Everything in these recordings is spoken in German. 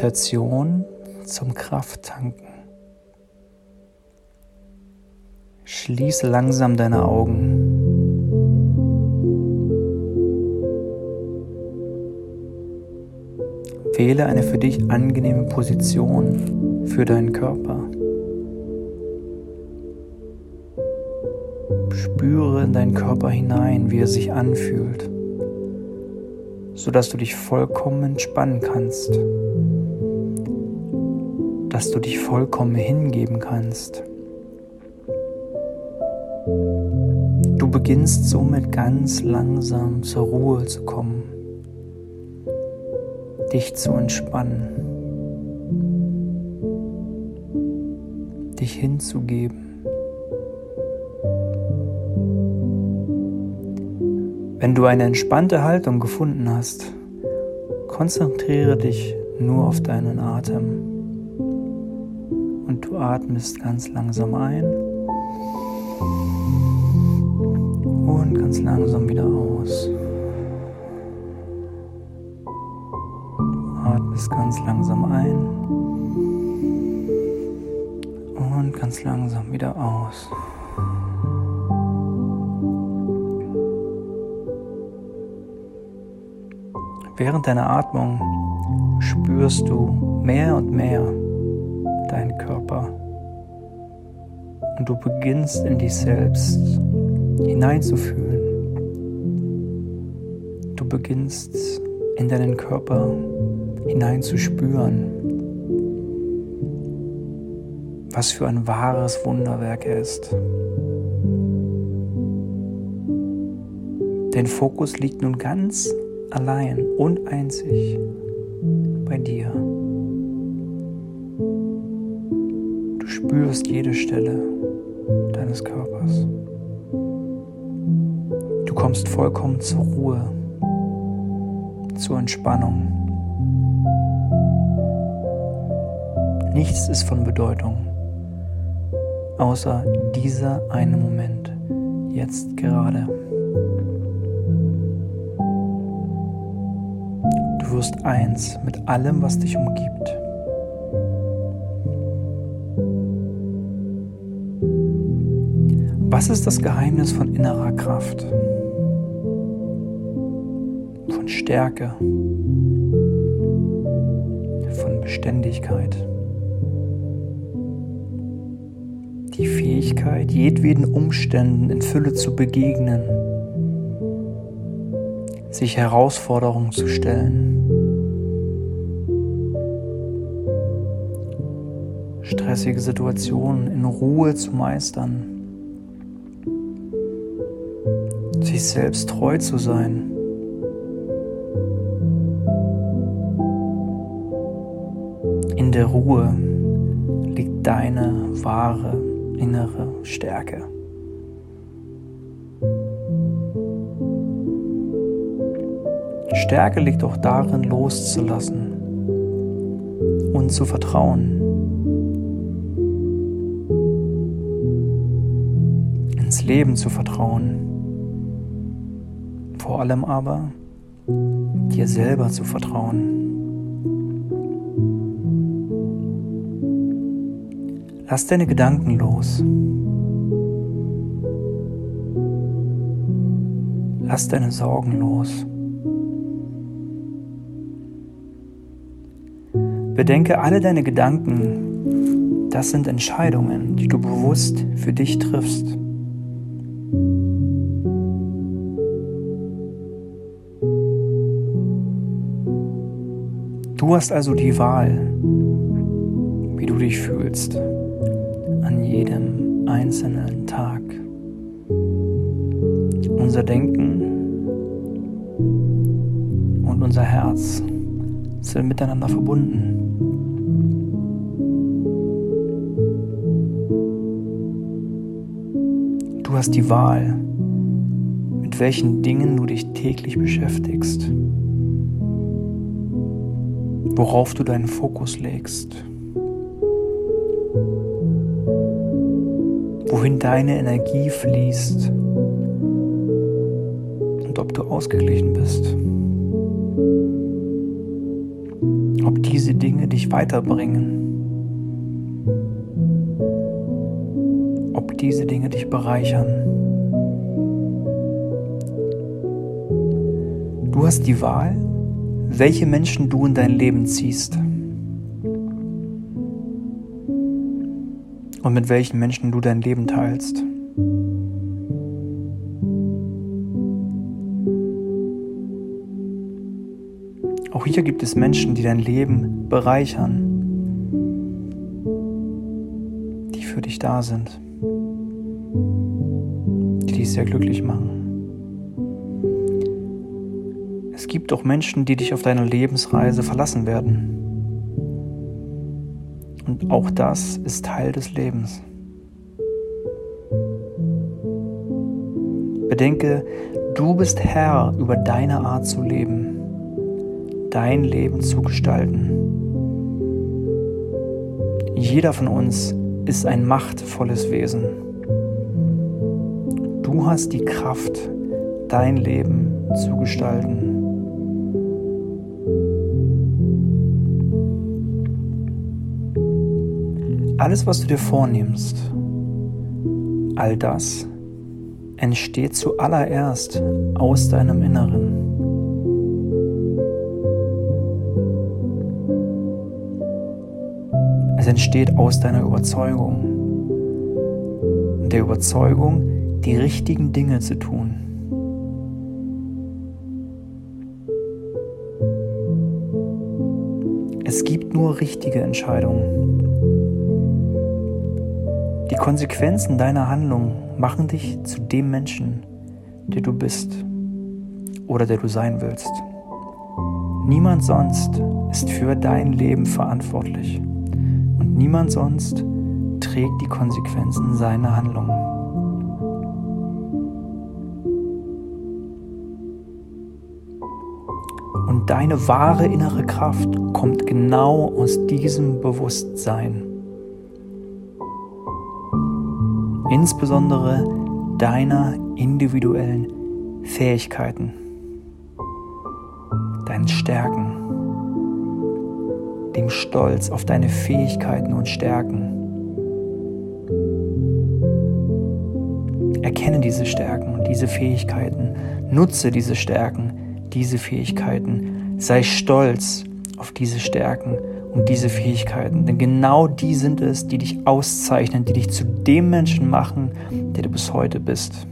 Meditation zum Krafttanken. Schließe langsam deine Augen. Wähle eine für dich angenehme Position für deinen Körper. Spüre in deinen Körper hinein, wie er sich anfühlt, sodass du dich vollkommen entspannen kannst, dass du dich vollkommen hingeben kannst. Du beginnst somit ganz langsam zur Ruhe zu kommen, dich zu entspannen, dich hinzugeben. Wenn du eine entspannte Haltung gefunden hast, konzentriere dich nur auf deinen Atem. Atmest ganz langsam ein und ganz langsam wieder aus. Atmest ganz langsam ein und ganz langsam wieder aus. Während deiner Atmung spürst du mehr und mehr deinen Körper und du beginnst in dich selbst hineinzufühlen. Du beginnst in deinen Körper hineinzuspüren, was für ein wahres Wunderwerk er ist. Dein Fokus liegt nun ganz allein und einzig bei dir. Spürst jede Stelle deines Körpers. Du kommst vollkommen zur Ruhe, zur Entspannung. Nichts ist von Bedeutung, außer dieser eine Moment, jetzt gerade. Du wirst eins mit allem, was dich umgibt. Was ist das Geheimnis von innerer Kraft? Von Stärke? Von Beständigkeit? Die Fähigkeit, jedweden Umständen in Fülle zu begegnen, sich Herausforderungen zu stellen. stressige Situationen in Ruhe zu meistern, sich selbst treu zu sein. In der Ruhe liegt deine wahre innere Stärke. Stärke liegt auch darin, loszulassen und zu vertrauen. ins Leben zu vertrauen. Vor allem aber dir selber zu vertrauen. Lass deine Gedanken los. Lass deine Sorgen los. Bedenke alle deine Gedanken, das sind Entscheidungen, die du bewusst für dich triffst. Du hast also die Wahl, wie du dich fühlst an jedem einzelnen Tag. Unser Denken und unser Herz sind miteinander verbunden. Du hast die Wahl, mit welchen Dingen du dich täglich beschäftigst worauf du deinen Fokus legst, wohin deine Energie fließt und ob du ausgeglichen bist, ob diese Dinge dich weiterbringen. Ob diese Dinge dich bereichern. Du hast die Wahl, welche Menschen du in dein Leben ziehst. Und mit welchen Menschen du dein Leben teilst. Auch hier gibt es Menschen, die dein Leben bereichern, die für dich da sind, die dich sehr glücklich machen. Gibt auch Menschen, die dich auf deiner Lebensreise verlassen werden. Und auch das ist Teil des Lebens. Bedenke, du bist Herr über deine Art zu leben dein Leben zu gestalten. Jeder von uns ist ein machtvolles Wesen. Du hast die Kraft, dein Leben zu gestalten. Alles, was du dir vornimmst, all das entsteht zuallererst aus deinem Inneren. entsteht aus deiner Überzeugung. Der Überzeugung, die richtigen Dinge zu tun. Es gibt nur richtige Entscheidungen. Die Konsequenzen deiner Handlung machen dich zu dem Menschen, der du bist oder der du sein willst. Niemand sonst ist für dein Leben verantwortlich niemand sonst trägt die Konsequenzen seiner Handlungen. Und deine wahre innere Kraft kommt genau aus diesem Bewusstsein. Insbesondere deiner individuellen Fähigkeiten, deinen Stärken dem Stolz auf deine Fähigkeiten und Stärken. Erkenne diese Stärken und diese Fähigkeiten, nutze diese Stärken, diese Fähigkeiten, sei stolz auf diese Stärken und diese Fähigkeiten, denn genau die sind es, die dich auszeichnen, die dich zu dem Menschen machen, der du bis heute bist.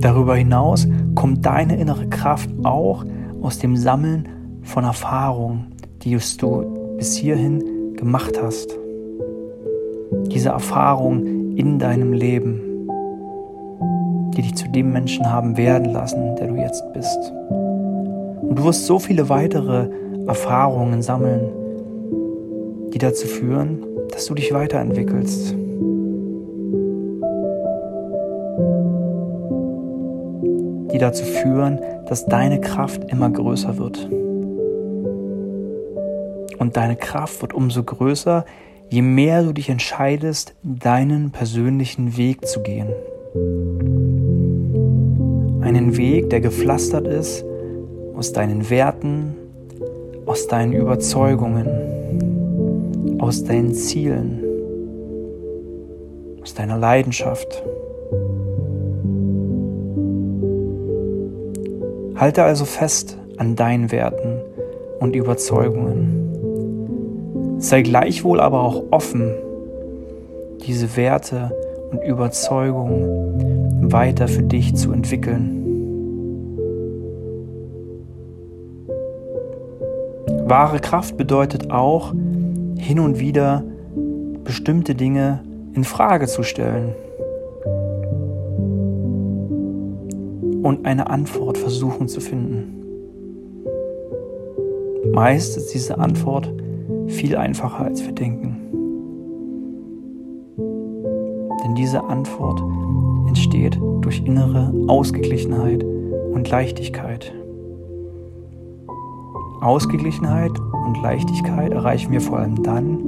Darüber hinaus kommt deine innere Kraft auch aus dem Sammeln von Erfahrungen, die du bis hierhin gemacht hast. Diese Erfahrungen in deinem Leben, die dich zu dem Menschen haben werden lassen, der du jetzt bist. Und du wirst so viele weitere Erfahrungen sammeln, die dazu führen, dass du dich weiterentwickelst die dazu führen, dass deine Kraft immer größer wird. Und deine Kraft wird umso größer, je mehr du dich entscheidest, deinen persönlichen Weg zu gehen. Einen Weg, der gepflastert ist aus deinen Werten, aus deinen Überzeugungen, aus deinen Zielen, aus deiner Leidenschaft. Halte also fest an deinen Werten und Überzeugungen. Sei gleichwohl aber auch offen, diese Werte und Überzeugungen weiter für dich zu entwickeln. Wahre Kraft bedeutet auch, hin und wieder bestimmte Dinge in Frage zu stellen. und eine Antwort versuchen zu finden. Meist ist diese Antwort viel einfacher, als wir denken. Denn diese Antwort entsteht durch innere Ausgeglichenheit und Leichtigkeit. Ausgeglichenheit und Leichtigkeit erreichen wir vor allem dann,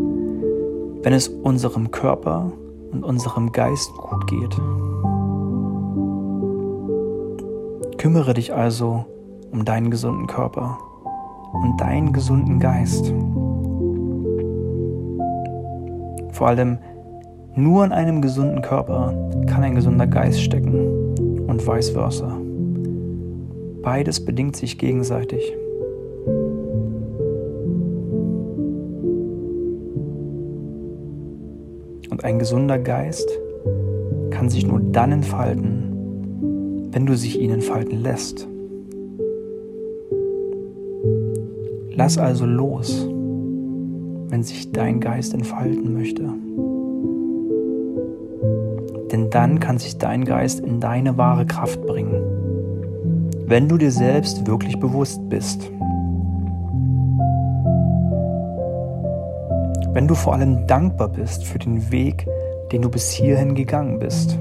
wenn es unserem Körper und unserem Geist gut geht. Kümmere dich also um deinen gesunden Körper und deinen gesunden Geist. Vor allem nur in einem gesunden Körper kann ein gesunder Geist stecken und vice versa. Beides bedingt sich gegenseitig. Ein gesunder Geist kann sich nur dann entfalten, wenn du sich ihn entfalten lässt. Lass also los, wenn sich dein Geist entfalten möchte. Denn dann kann sich dein Geist in deine wahre Kraft bringen, wenn du dir selbst wirklich bewusst bist. Wenn du vor allem dankbar bist für den Weg, den du bis hierhin gegangen bist.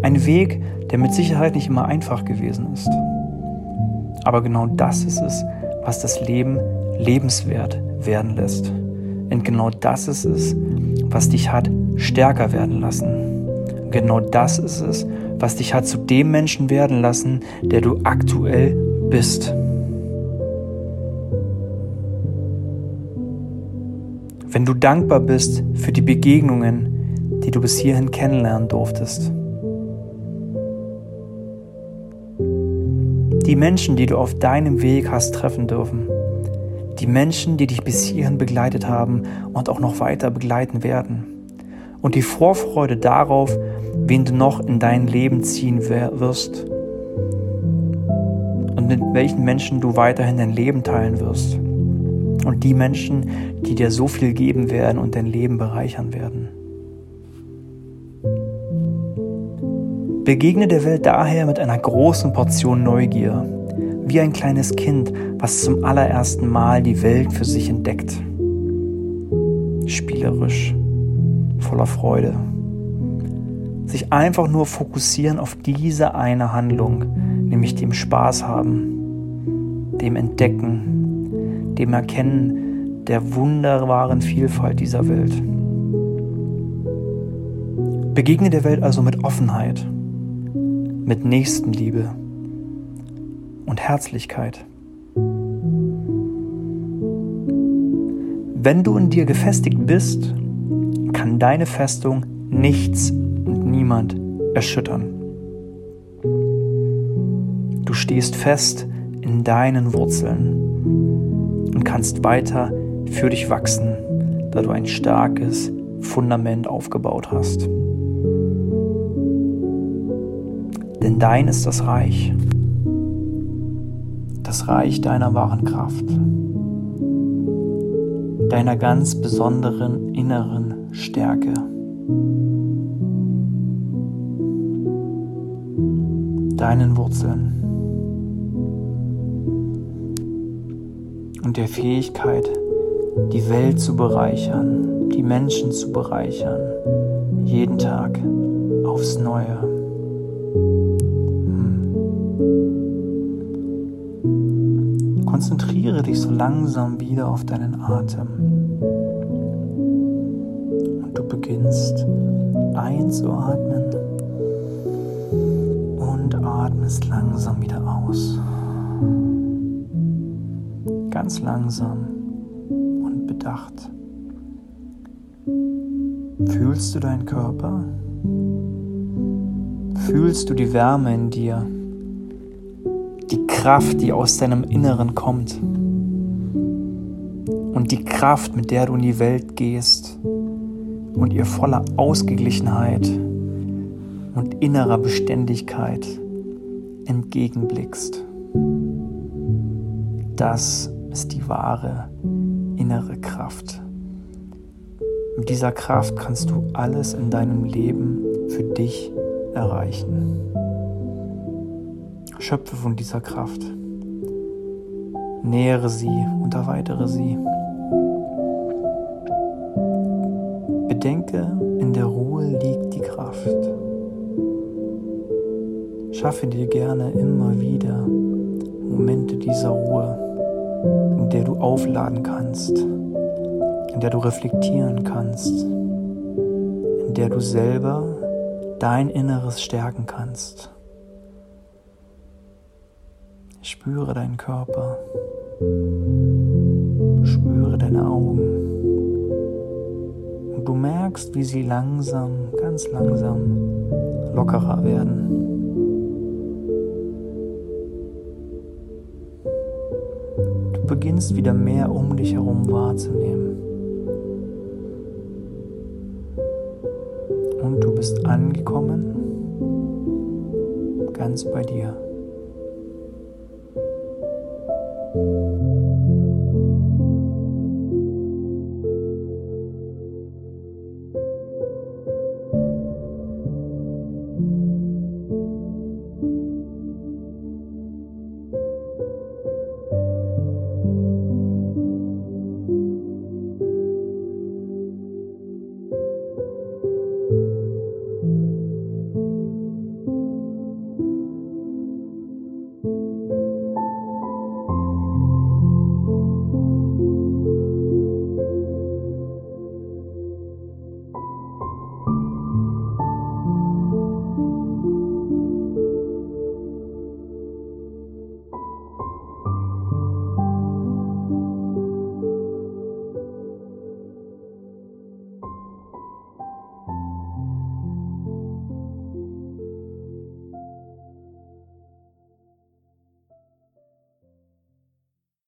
Ein Weg, der mit Sicherheit nicht immer einfach gewesen ist. Aber genau das ist es, was das Leben lebenswert werden lässt. Und genau das ist es, was dich hat stärker werden lassen. Genau das ist es, was dich hat zu dem Menschen werden lassen, der du aktuell bist. Wenn du dankbar bist für die Begegnungen, die du bis hierhin kennenlernen durftest. Die Menschen, die du auf deinem Weg hast treffen dürfen. Die Menschen, die dich bis hierhin begleitet haben und auch noch weiter begleiten werden. Und die Vorfreude darauf, wen du noch in dein Leben ziehen wirst. Und mit welchen Menschen du weiterhin dein Leben teilen wirst. Und die Menschen, die dir so viel geben werden und dein Leben bereichern werden. Begegne der Welt daher mit einer großen Portion Neugier, wie ein kleines Kind, was zum allerersten Mal die Welt für sich entdeckt. Spielerisch, voller Freude. Sich einfach nur fokussieren auf diese eine Handlung, nämlich dem Spaß haben, dem Entdecken, dem Erkennen der wunderbaren Vielfalt dieser Welt. Begegne der Welt also mit Offenheit mit Nächstenliebe und Herzlichkeit. Wenn du in dir gefestigt bist, kann deine Festung nichts und niemand erschüttern. Du stehst fest in deinen Wurzeln und kannst weiter für dich wachsen, da du ein starkes Fundament aufgebaut hast. Denn dein ist das Reich, das Reich deiner wahren Kraft, deiner ganz besonderen inneren Stärke. deinen Wurzeln und der Fähigkeit, die Welt zu bereichern, die Menschen zu bereichern, jeden Tag aufs Neue. Konzentriere dich so langsam wieder auf deinen Atem. Und du beginnst einzuatmen und atmest langsam wieder aus. Ganz langsam und bedacht. Fühlst du deinen Körper? Fühlst du die Wärme in dir? die Kraft, die aus deinem Inneren kommt und die Kraft, mit der du in die Welt gehst und ihr voller Ausgeglichenheit und innerer Beständigkeit entgegenblickst. Das ist die wahre innere Kraft. Mit dieser Kraft kannst du alles in deinem Leben für dich erreichen. Schöpfe von dieser Kraft. Nähere sie und erweitere sie. Bedenke, in der Ruhe liegt die Kraft. Schaffe dir gerne immer wieder Momente dieser Ruhe, in der du aufladen kannst, in der du reflektieren kannst, in der du selber dein Inneres stärken kannst Spüre deinen Körper. Spüre deine Augen. Und du merkst, wie sie langsam, ganz langsam lockerer werden. Beginnst wieder mehr um dich herum wahrzunehmen. Und du bist angekommen, ganz bei dir.